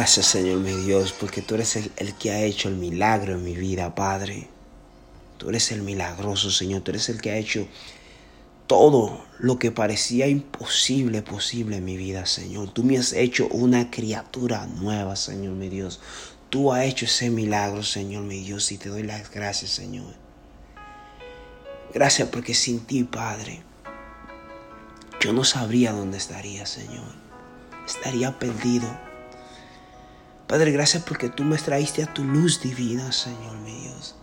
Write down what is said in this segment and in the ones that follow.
Gracias Señor mi Dios, porque tú eres el, el que ha hecho el milagro en mi vida, Padre. Tú eres el milagroso, Señor. Tú eres el que ha hecho todo lo que parecía imposible, posible en mi vida, Señor. Tú me has hecho una criatura nueva, Señor mi Dios. Tú has hecho ese milagro, Señor mi Dios, y te doy las gracias, Señor. Gracias porque sin ti, Padre, yo no sabría dónde estaría, Señor. Estaría perdido. Padre, gracias porque tú me traíste a tu luz divina, Señor mi Dios.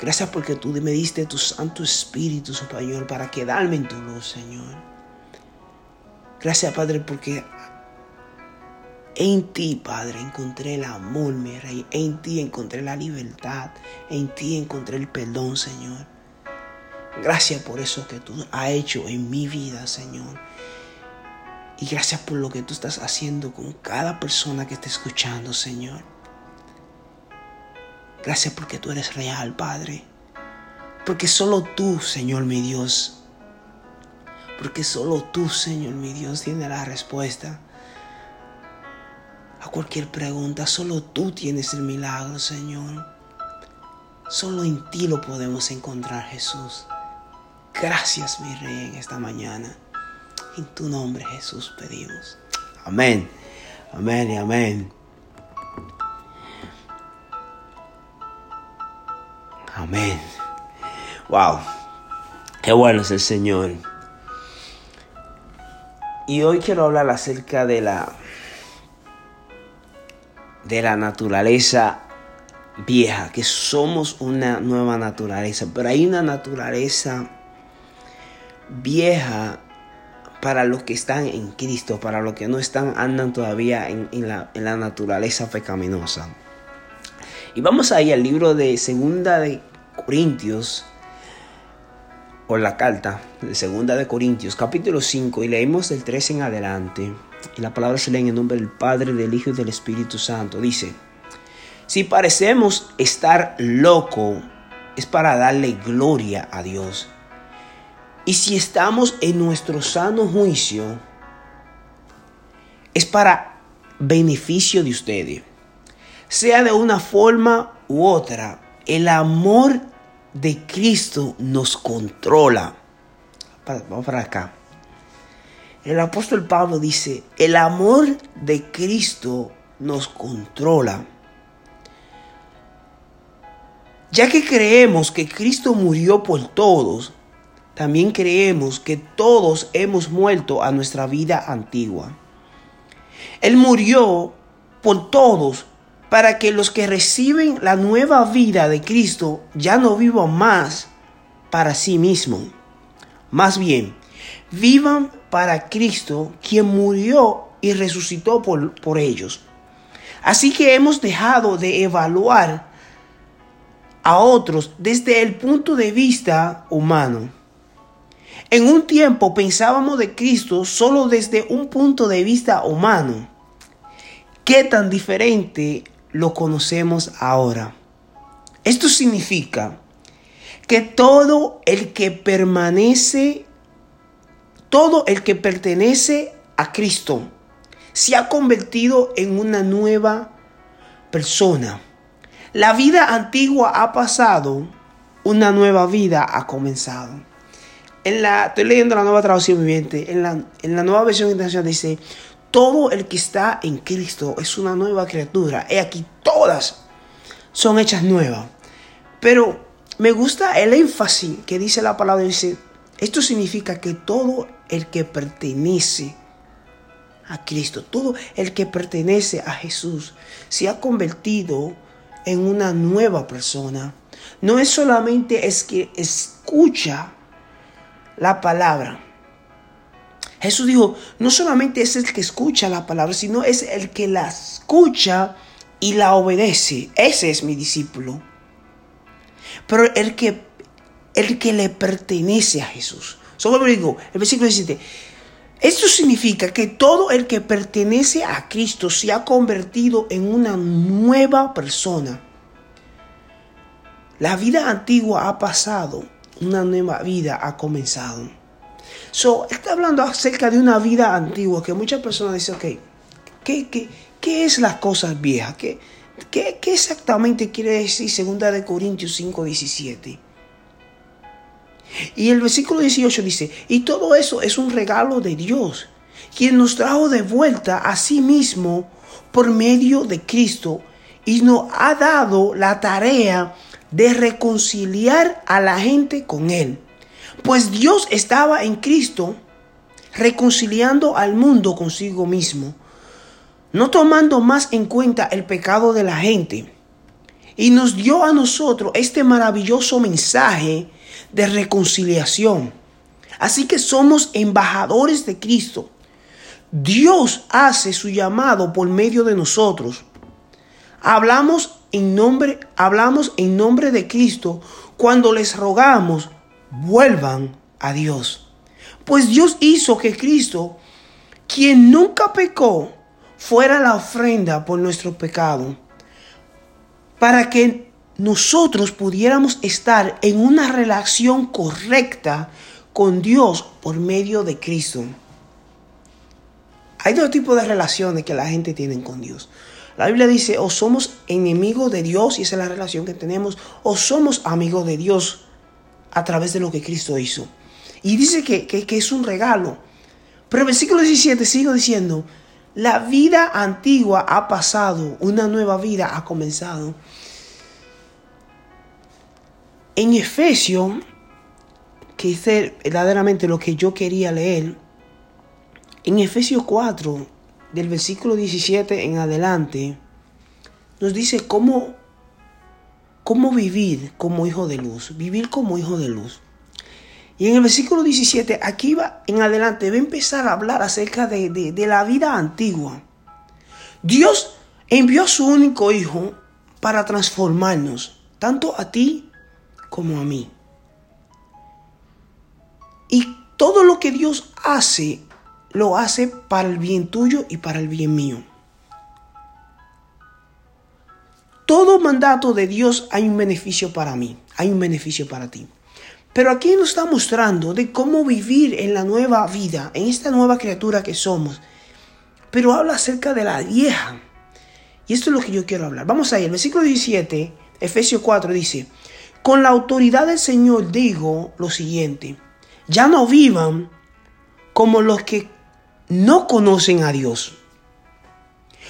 Gracias porque tú me diste tu Santo Espíritu, Señor, para quedarme en tu luz, Señor. Gracias, Padre, porque en ti, Padre, encontré el amor, mi Rey. En ti encontré la libertad. En ti encontré el perdón, Señor. Gracias por eso que tú has hecho en mi vida, Señor. Y gracias por lo que tú estás haciendo con cada persona que esté escuchando, Señor. Gracias porque tú eres real, Padre. Porque solo tú, Señor mi Dios. Porque solo tú, Señor mi Dios, tienes la respuesta a cualquier pregunta. Solo tú tienes el milagro, Señor. Solo en ti lo podemos encontrar, Jesús. Gracias, mi Rey, en esta mañana. En tu nombre, Jesús, pedimos. Amén. Amén y amén. Amén. Wow. Qué bueno es el Señor. Y hoy quiero hablar acerca de la de la naturaleza vieja, que somos una nueva naturaleza, pero hay una naturaleza vieja para los que están en Cristo, para los que no están, andan todavía en, la naturaleza pecaminosa. Y vamos ahí al libro de Segunda de Corintios, o la carta de Segunda de Corintios, capítulo 5, y leemos del 3 en adelante. Y la palabra se lee en el nombre del Padre, del Hijo y del Espíritu Santo. Dice, si parecemos estar loco, es para darle gloria a Dios. Y si estamos en nuestro sano juicio, es para beneficio de ustedes. Sea de una forma u otra, el amor de Cristo nos controla. Vamos para acá. El apóstol Pablo dice, el amor de Cristo nos controla. Ya que creemos que Cristo murió por todos, también creemos que todos hemos muerto a nuestra vida antigua. Él murió por todos para que los que reciben la nueva vida de Cristo ya no vivan más para sí mismos. Más bien, vivan para Cristo, quien murió y resucitó por, por ellos. Así que hemos dejado de evaluar a otros desde el punto de vista humano. En un tiempo pensábamos de Cristo solo desde un punto de vista humano. ¿Qué tan diferente lo conocemos ahora? Esto significa que todo el que permanece, todo el que pertenece a Cristo, se ha convertido en una nueva persona. La vida antigua ha pasado, una nueva vida ha comenzado. En la, estoy leyendo la nueva traducción viviente. En la, nueva versión internacional dice: Todo el que está en Cristo es una nueva criatura. He aquí, todas son hechas nuevas. Pero me gusta el énfasis que dice la palabra. Dice: Esto significa que todo el que pertenece a Cristo, todo el que pertenece a Jesús, se ha convertido en una nueva persona. No es solamente es que escucha la palabra. Jesús dijo, no solamente es el que escucha la palabra, sino es el que la escucha y la obedece. Ese es mi discípulo. Pero el que, el que le pertenece a Jesús. Solo digo, el versículo 17. Esto significa que todo el que pertenece a Cristo se ha convertido en una nueva persona. La vida antigua ha pasado una nueva vida ha comenzado. So, está hablando acerca de una vida antigua que muchas personas dicen, ok, ¿qué, qué, qué es las cosas viejas? ¿Qué, qué, qué exactamente quiere decir 2 de Corintios 5, 17? Y el versículo 18 dice, y todo eso es un regalo de Dios, quien nos trajo de vuelta a sí mismo por medio de Cristo y nos ha dado la tarea de reconciliar a la gente con Él. Pues Dios estaba en Cristo reconciliando al mundo consigo mismo, no tomando más en cuenta el pecado de la gente. Y nos dio a nosotros este maravilloso mensaje de reconciliación. Así que somos embajadores de Cristo. Dios hace su llamado por medio de nosotros. Hablamos en nombre, hablamos en nombre de Cristo cuando les rogamos, vuelvan a Dios. Pues Dios hizo que Cristo, quien nunca pecó, fuera la ofrenda por nuestro pecado, para que nosotros pudiéramos estar en una relación correcta con Dios por medio de Cristo. Hay dos tipos de relaciones que la gente tiene con Dios. La Biblia dice, o somos enemigos de Dios, y esa es la relación que tenemos, o somos amigos de Dios a través de lo que Cristo hizo. Y dice que, que, es un regalo. Pero el versículo 17 sigue diciendo, la vida antigua ha pasado, una nueva vida ha comenzado. En Efesio, que es verdaderamente lo que yo quería leer, en Efesios 4, del versículo 17 en adelante, nos dice cómo, cómo vivir como hijo de luz, vivir como hijo de luz. Y en el versículo 17, aquí va en adelante, va a empezar a hablar acerca de, de la vida antigua. Dios envió a su único hijo para transformarnos, tanto a ti como a mí. Y todo lo que Dios hace lo hace para el bien tuyo y para el bien mío. Todo mandato de Dios hay un beneficio para mí, hay un beneficio para ti. Pero aquí nos está mostrando de cómo vivir en la nueva vida, en esta nueva criatura que somos. Pero habla acerca de la vieja. Y esto es lo que yo quiero hablar. Vamos ahí, el versículo 17, Efesios 4 dice, con la autoridad del Señor digo lo siguiente, ya no vivan como los que no conocen a Dios.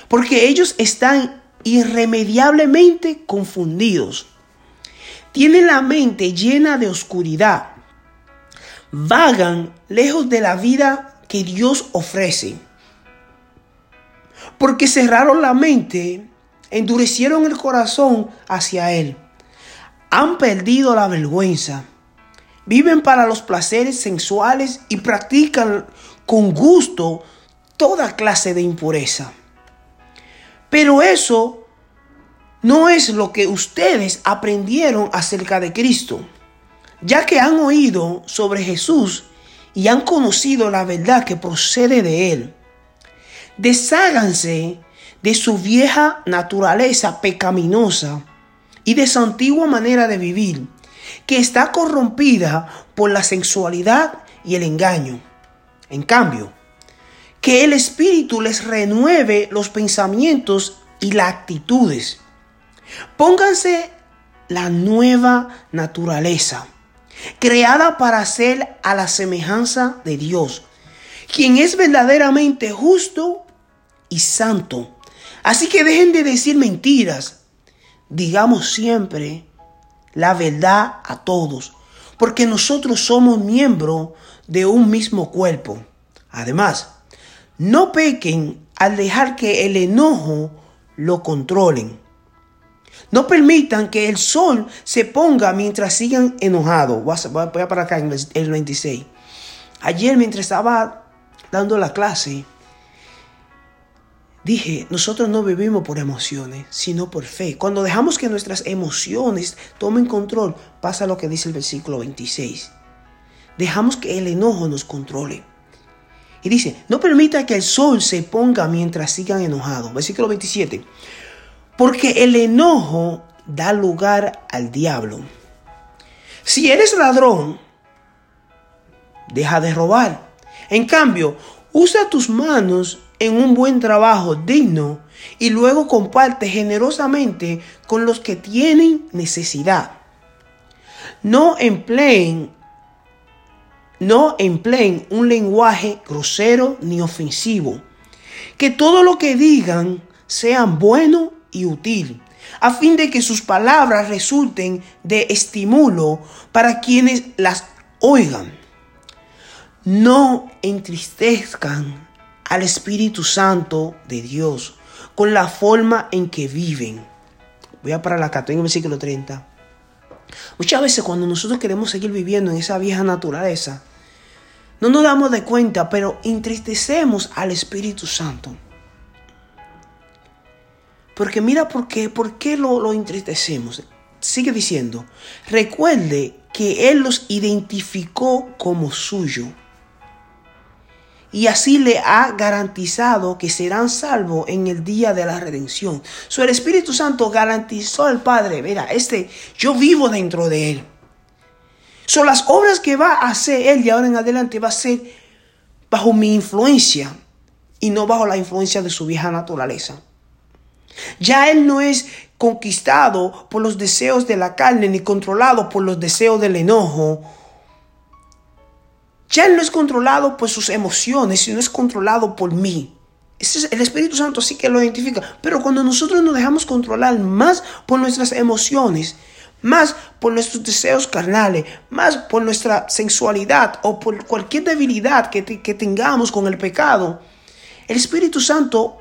Porque ellos están irremediablemente confundidos. Tienen la mente llena de oscuridad. Vagan lejos de la vida que Dios ofrece. Porque cerraron la mente, endurecieron el corazón hacia Él. Han perdido la vergüenza. viven para los placeres sensuales y practican con gusto toda clase de impureza. Pero eso no es lo que ustedes aprendieron acerca de Cristo, ya que han oído sobre Jesús y han conocido la verdad que procede de Él. Desháganse de su vieja naturaleza pecaminosa y de su antigua manera de vivir, que está corrompida por la sensualidad y el engaño. En cambio, que el Espíritu les renueve los pensamientos y las actitudes. Pónganse la nueva naturaleza, creada para ser a la semejanza de Dios, quien es verdaderamente justo y santo. Así que dejen de decir mentiras. Digamos siempre la verdad a todos, porque nosotros somos miembros de un mismo cuerpo. Además, no pequen al dejar que el enojo lo controlen. No permitan que el sol se ponga mientras sigan enojados. Voy a para acá en el 26. Ayer mientras estaba dando la clase, dije, nosotros no vivimos por emociones, sino por fe. Cuando dejamos que nuestras emociones tomen control, pasa lo que dice el versículo 26. Dejamos que el enojo nos controle. Y dice, no permita que el sol se ponga mientras sigan enojados. Versículo 27. Porque el enojo da lugar al diablo. Si eres ladrón, deja de robar. En cambio, usa tus manos en un buen trabajo digno y luego comparte generosamente con los que tienen necesidad. No empleen no empleen un lenguaje grosero ni ofensivo. Que todo lo que digan sean bueno y útil, a fin de que sus palabras resulten de estímulo para quienes las oigan. No entristezcan al Espíritu Santo de Dios con la forma en que viven. Voy a parar la acá, en el versículo 30. Muchas veces cuando nosotros queremos seguir viviendo en esa vieja naturaleza, no nos damos de cuenta, pero entristecemos al Espíritu Santo. Porque mira por qué, por qué lo, lo entristecemos. Sigue diciendo, recuerde que Él los identificó como suyo. Y así le ha garantizado que serán salvos en el día de la redención. So, el Espíritu Santo garantizó al Padre, mira, este, yo vivo dentro de Él. Son las obras que va a hacer Él de ahora en adelante va a ser bajo mi influencia y no bajo la influencia de su vieja naturaleza. Ya Él no es conquistado por los deseos de la carne ni controlado por los deseos del enojo. Ya Él no es controlado por sus emociones, sino es controlado por mí. el Espíritu Santo sí que lo identifica. Pero cuando nosotros nos dejamos controlar más por nuestras emociones, más por nuestros deseos carnales, más por nuestra sensualidad o por cualquier debilidad que, tengamos con el pecado, el Espíritu Santo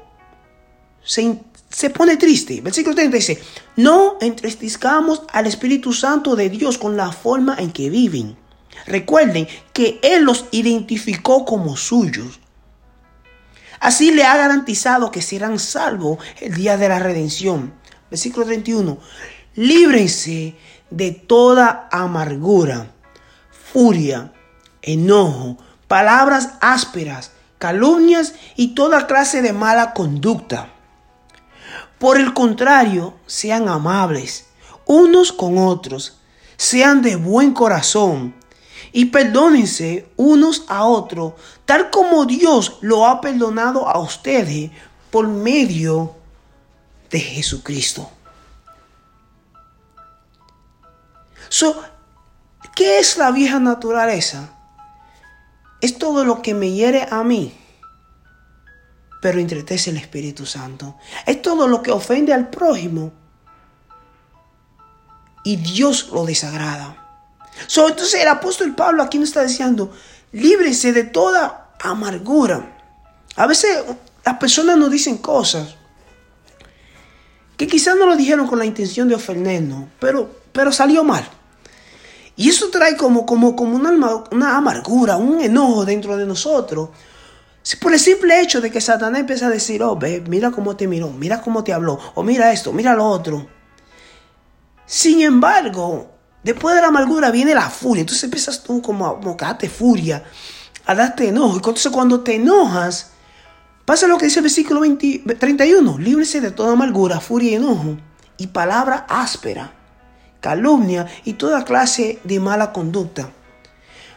se, se pone triste. Versículo 30 dice, no entristezcamos al Espíritu Santo de Dios con la forma en que viven. Recuerden que Él los identificó como suyos. Así le ha garantizado que serán salvos el día de la redención. Versículo 31 líbrense de toda amargura, furia, enojo, palabras ásperas, calumnias y toda clase de mala conducta. Por el contrario, sean amables unos con otros, sean de buen corazón y perdónense unos a otros, tal como Dios lo ha perdonado a ustedes por medio de Jesucristo. So, ¿Qué es la vieja naturaleza? Es todo lo que me hiere a mí, pero entretece el Espíritu Santo. Es todo lo que ofende al prójimo y Dios lo desagrada. So, entonces el apóstol Pablo aquí nos está diciendo, líbrese de toda amargura. A veces las personas nos dicen cosas que quizás no lo dijeron con la intención de ofendernos, pero, pero salió mal. Y eso trae como, como, como una, alma- una amargura, un enojo dentro de nosotros. Por el simple hecho de que Satanás empieza a decir, oh, ve, mira cómo te miró, mira cómo te habló, o mira esto, mira lo otro. Sin embargo, después de la amargura viene la furia. Entonces empiezas tú como a, como a darte furia, a darte enojo. Entonces cuando te enojas, pasa lo que dice el versículo 20 31. Líbrese de toda amargura, furia y enojo, y palabra áspera, calumnia y toda clase de mala conducta.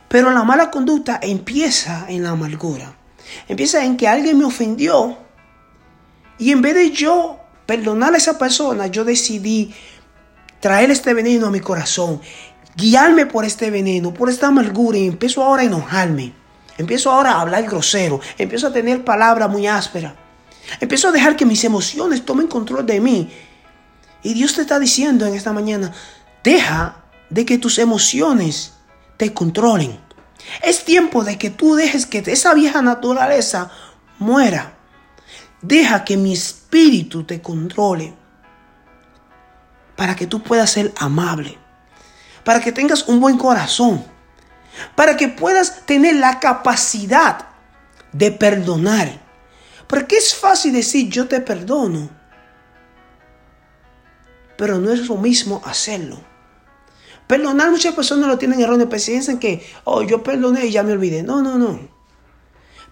Pero la mala conducta empieza en la amargura. Empieza en que alguien me ofendió. Y en vez de yo perdonar a esa persona, yo decidí traer este veneno a mi corazón, guiarme por este veneno, por esta amargura y empiezo ahora a enojarme. Empiezo ahora a hablar grosero, empiezo a tener palabras muy ásperas. Empiezo a dejar que mis emociones tomen control de mí. Y Dios te está diciendo en esta mañana, deja de que tus emociones te controlen. Es tiempo de que tú dejes que esa vieja naturaleza muera. Deja que mi espíritu te controle para que tú puedas ser amable, para que tengas un buen corazón, para que puedas tener la capacidad de perdonar. Porque es fácil decir yo te perdono, pero no es lo mismo hacerlo. Perdonar muchas personas lo tienen erróneo, piensan que, oh, yo perdoné y ya me olvidé. No, no, no.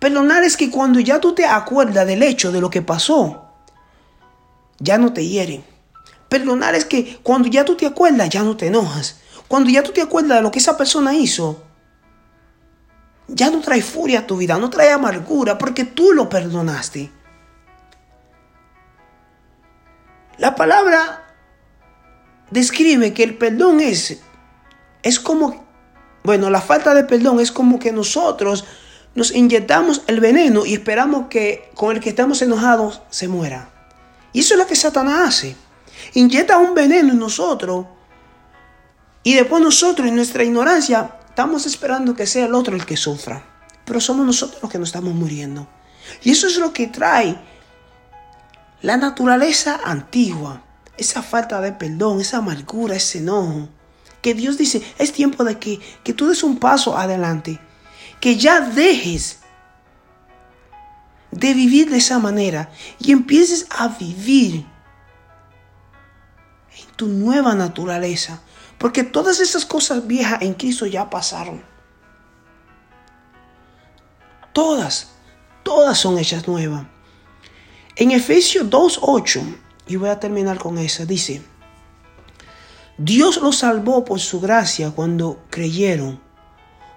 Perdonar es que cuando ya tú te acuerdas del hecho de lo que pasó, ya no te hieren. Perdonar es que cuando ya tú te acuerdas, ya no te enojas. Cuando ya tú te acuerdas de lo que esa persona hizo, ya no trae furia a tu vida, no trae amargura, porque tú lo perdonaste. La palabra describe que el perdón es, es como, bueno, la falta de perdón es como que nosotros nos inyectamos el veneno y esperamos que con el que estamos enojados se muera. Y eso es lo que Satanás hace. Inyecta un veneno en nosotros y después nosotros en nuestra ignorancia estamos esperando que sea el otro el que sufra. Pero somos nosotros los que nos estamos muriendo. Y eso es lo que trae la naturaleza antigua. Esa falta de perdón, esa amargura, ese enojo. Que Dios dice, es tiempo de que, que tú des un paso adelante. Que ya dejes de vivir de esa manera y empieces a vivir en tu nueva naturaleza. Porque todas esas cosas viejas en Cristo ya pasaron. Todas, todas son hechas nuevas. En Efesios 2.8, y voy a terminar con esa, dice, Dios los salvó por su gracia cuando creyeron.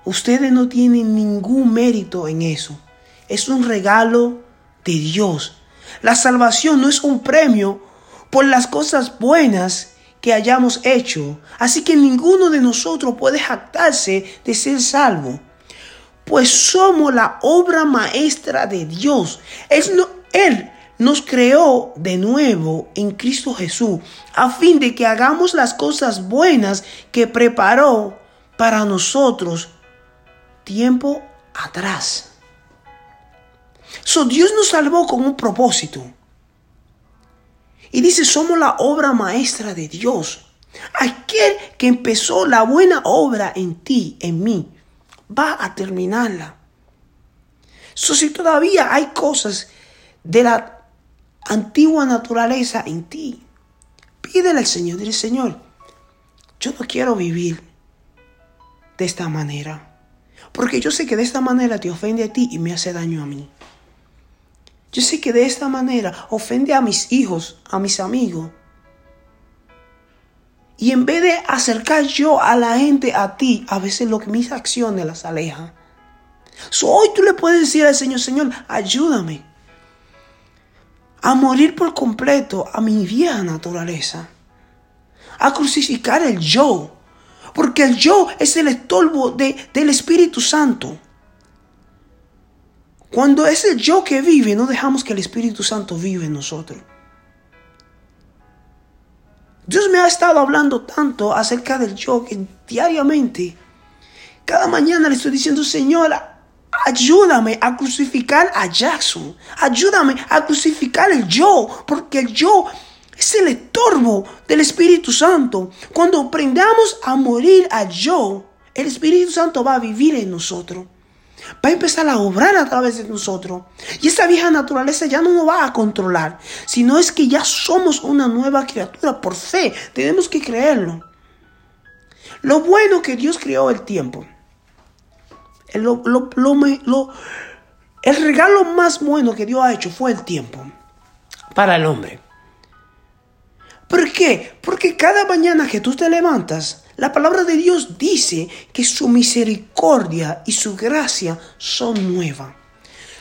Ustedes no tienen ningún mérito en eso. Es un regalo de Dios. La salvación no es un premio por las cosas buenas que hayamos hecho. Así que ninguno de nosotros puede jactarse de ser salvo. Pues somos la obra maestra de Dios. Él, no, él nos creó de nuevo en Cristo Jesús a fin de que hagamos las cosas buenas que preparó para nosotros tiempo atrás. So, Dios nos salvó con un propósito. Y dice, somos la obra maestra de Dios. Aquel que empezó la buena obra en ti, en mí, va a terminarla. Si todavía hay cosas de la antigua naturaleza en ti, pídele al Señor, dile, Señor, yo no quiero vivir de esta manera. Porque yo sé que de esta manera te ofende a ti y me hace daño a mí. Yo sé que de esta manera ofende a mis hijos, a mis amigos. Y en vez de acercar yo a la gente a ti, a veces lo que mis acciones las alejan. Hoy tú le puedes decir al Señor, Señor, ayúdame a morir por completo a mi vieja naturaleza. A crucificar el yo. Porque el yo es el estorbo de, del Espíritu Santo. Cuando es el yo que vive, no dejamos que el Espíritu Santo vive en nosotros. Dios me ha estado hablando tanto acerca del yo que diariamente, cada mañana le estoy diciendo, Señor, ayúdame a crucificar a Jackson. Ayúdame a crucificar el yo, porque el yo Es el estorbo del Espíritu Santo. Cuando aprendamos a morir a yo, el Espíritu Santo va a vivir en nosotros. Va a empezar a obrar a través de nosotros. Y esa vieja naturaleza ya no nos va a controlar, sino es que ya somos una nueva criatura por fe. Tenemos que creerlo. Lo bueno que Dios creó el tiempo. Lo- lo- el regalo más bueno que Dios ha hecho fue el tiempo para el hombre. ¿Por qué? Porque cada mañana que tú te levantas, la palabra de Dios dice que su misericordia y su gracia son nuevas.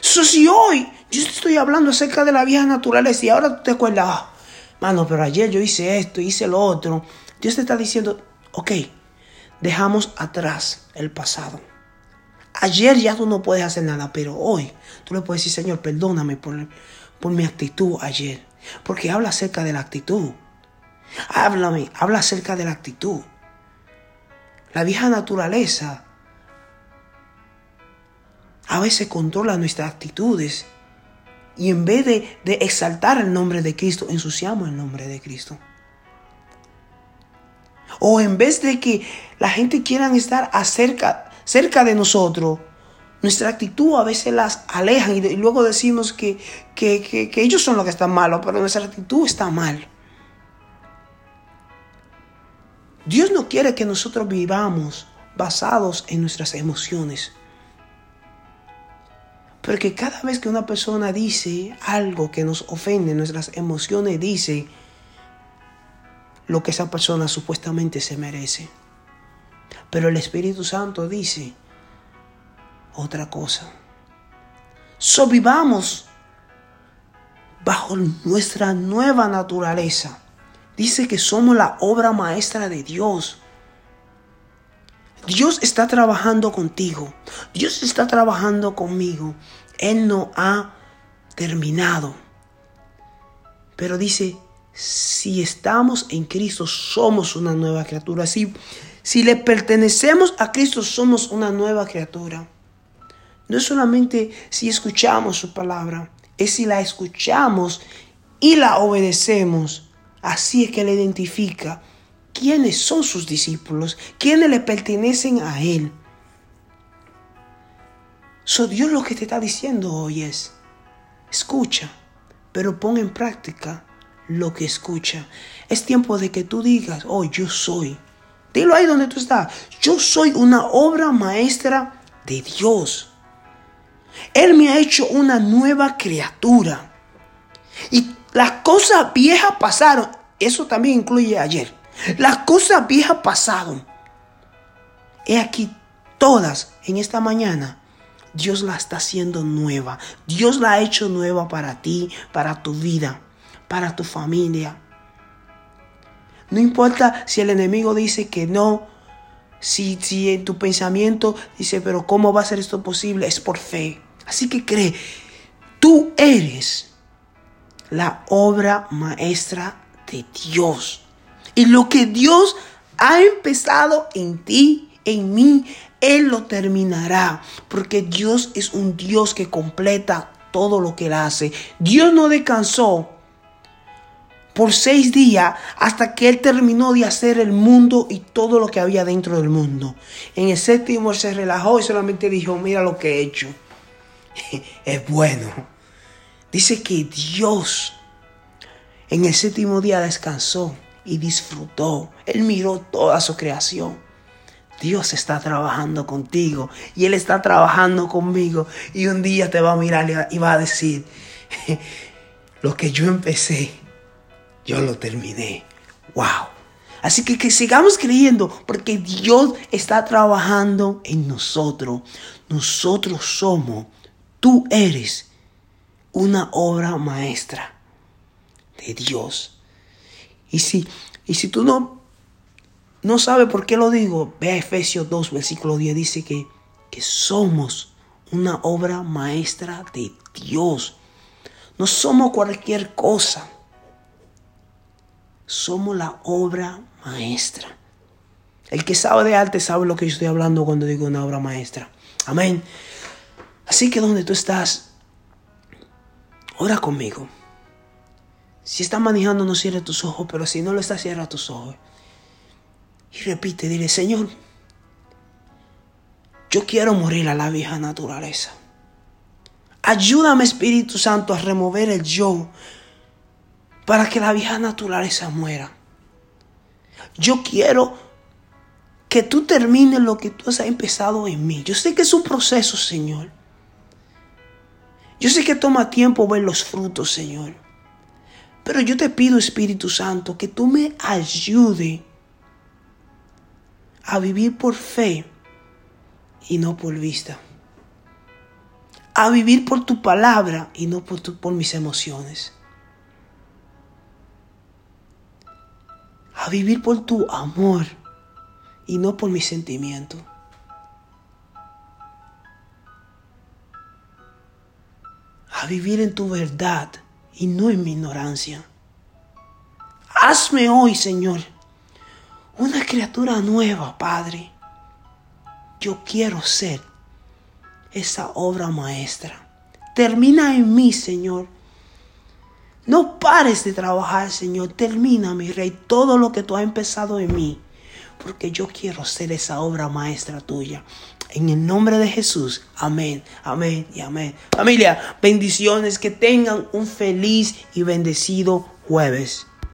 So, si hoy yo estoy hablando acerca de la vieja naturaleza y ahora tú te acuerdas, ah, mano, pero ayer yo hice esto, hice lo otro, Dios te está diciendo, ok, dejamos atrás el pasado. Ayer ya tú no puedes hacer nada, pero hoy tú le puedes decir, Señor, perdóname por, por mi actitud ayer. Porque habla acerca de la actitud. Háblame, habla acerca de la actitud. La vieja naturaleza a veces controla nuestras actitudes. Y en vez de, de exaltar el nombre de Cristo, ensuciamos el nombre de Cristo. O en vez de que la gente quiera estar acerca, cerca de nosotros, nuestra actitud a veces las alejan y, luego decimos que, que, que- que ellos son los que están malos, pero nuestra actitud está mal. Dios no quiere que nosotros vivamos basados en nuestras emociones. Porque cada vez que una persona dice algo que nos ofende, nuestras emociones dice lo que esa persona supuestamente se merece. Pero el Espíritu Santo dice otra cosa. So vivamos bajo nuestra nueva naturaleza. Dice que somos la obra maestra de Dios. Dios está trabajando contigo. Dios está trabajando conmigo. Él no ha terminado. Pero dice, si estamos en Cristo, somos una nueva criatura. Si, si le pertenecemos a Cristo, somos una nueva criatura. No es solamente si escuchamos su palabra, es si la escuchamos y la obedecemos. Así es que le identifica quiénes son sus discípulos, quiénes le pertenecen a Él. So Dios lo que te está diciendo hoy es, escucha, pero pon en práctica lo que escucha. Es tiempo de que tú digas, oh, yo soy. Dilo ahí donde tú estás. Yo soy una obra maestra de Dios. Él me ha hecho una nueva criatura. Y las cosas viejas pasaron. Eso también incluye ayer. Las cosas viejas pasaron. He aquí todas en esta mañana. Dios la está haciendo nueva. Dios la ha hecho nueva para ti, para tu vida, para tu familia. No importa si el enemigo dice que no, si, si en tu pensamiento dice, pero ¿cómo va a ser esto posible? Es por fe. Así que cree, tú eres la obra maestra de Dios. Y lo que Dios ha empezado en ti, en mí, Él lo terminará. Porque Dios es un Dios que completa todo lo que Él hace. Dios no descansó por seis días hasta que Él terminó de hacer el mundo y todo lo que había dentro del mundo. En el séptimo se relajó y solamente dijo, mira lo que he hecho. Es bueno. Dice que Dios en el séptimo día descansó y disfrutó. Él miró toda su creación. Dios está trabajando contigo y Él está trabajando conmigo. Y un día te va a mirar y va a decir, lo que yo empecé, yo lo terminé. Wow. Así que que sigamos creyendo porque Dios está trabajando en nosotros. Nosotros somos, tú eres una obra maestra de Dios. Y si, y si tú no, no sabes por qué lo digo, ve a Efesios 2, versículo 10, dice que, que somos una obra maestra de Dios. No somos cualquier cosa. Somos la obra maestra. El que sabe de arte sabe lo que yo estoy hablando cuando digo una obra maestra. Amén. Así que donde tú estás, ora conmigo. Si estás manejando, no cierres tus ojos, pero si no lo estás, cierra tus ojos. Y repite, dile, Señor, yo quiero morir a la vieja naturaleza. Ayúdame, Espíritu Santo, a remover el yo para que la vieja naturaleza muera. Yo quiero que tú termines lo que tú has empezado en mí. Yo sé que es un proceso, Señor. Yo sé que toma tiempo ver los frutos, Señor. Pero yo te pido, Espíritu Santo, que tú me ayudes a vivir por fe y no por vista. A vivir por tu palabra y no por, por mis emociones. A vivir por tu amor y no por mis sentimientos. A vivir en tu verdad y no en mi ignorancia. Hazme hoy, Señor, una criatura nueva, Padre. Yo quiero ser esa obra maestra. Termina en mí, Señor. No pares de trabajar, Señor. Termina, mi Rey, todo lo que tú has empezado en mí. Porque yo quiero ser esa obra maestra tuya. En el nombre de Jesús. Amén, amén y amén. Familia, bendiciones. Que tengan un feliz y bendecido jueves.